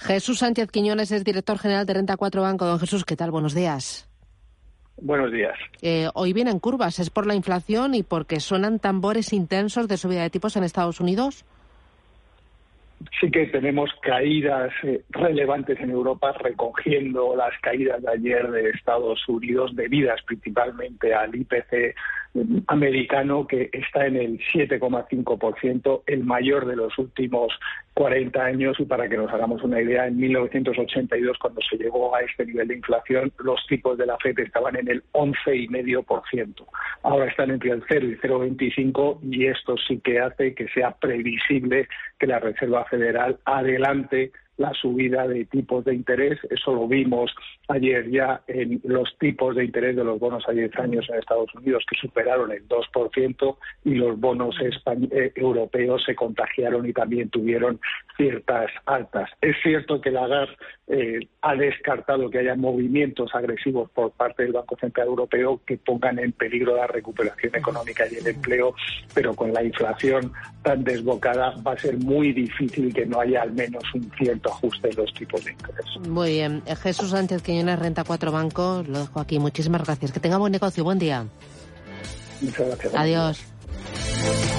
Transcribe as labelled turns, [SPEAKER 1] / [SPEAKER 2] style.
[SPEAKER 1] Jesús Sánchez Quiñones es director general de Renta 4 Banco. Don Jesús, ¿qué tal? Buenos días.
[SPEAKER 2] Buenos días.
[SPEAKER 1] Eh, hoy vienen curvas. ¿Es por la inflación y porque suenan tambores intensos de subida de tipos en Estados Unidos?
[SPEAKER 2] sí que tenemos caídas eh, relevantes en Europa, recogiendo las caídas de ayer de Estados Unidos, debidas principalmente al IPC americano, que está en el 7,5%, el mayor de los últimos 40 años. Y para que nos hagamos una idea, en 1982, cuando se llegó a este nivel de inflación, los tipos de la FED estaban en el 11,5%. Ahora están entre el 0 y 0,25 y esto sí que hace que sea previsible que la Reserva Federal adelante la subida de tipos de interés. Eso lo vimos ayer ya en los tipos de interés de los bonos a 10 años en Estados Unidos, que superaron el 2%, y los bonos eh, europeos se contagiaron y también tuvieron ciertas altas. Es cierto que Lagarde eh, ha descartado que haya movimientos agresivos por parte del Banco Central Europeo que pongan en peligro la recuperación económica y el empleo, pero con la inflación tan desbocada va a ser muy difícil que no haya al menos un cierto ajuste en los tipos de interés.
[SPEAKER 1] Muy bien. Eh, Jesús Sánchez Quiñones, Renta 4 Bancos, lo dejo aquí. Muchísimas gracias. Que tenga buen negocio. Buen día.
[SPEAKER 2] Muchas gracias.
[SPEAKER 1] Adiós.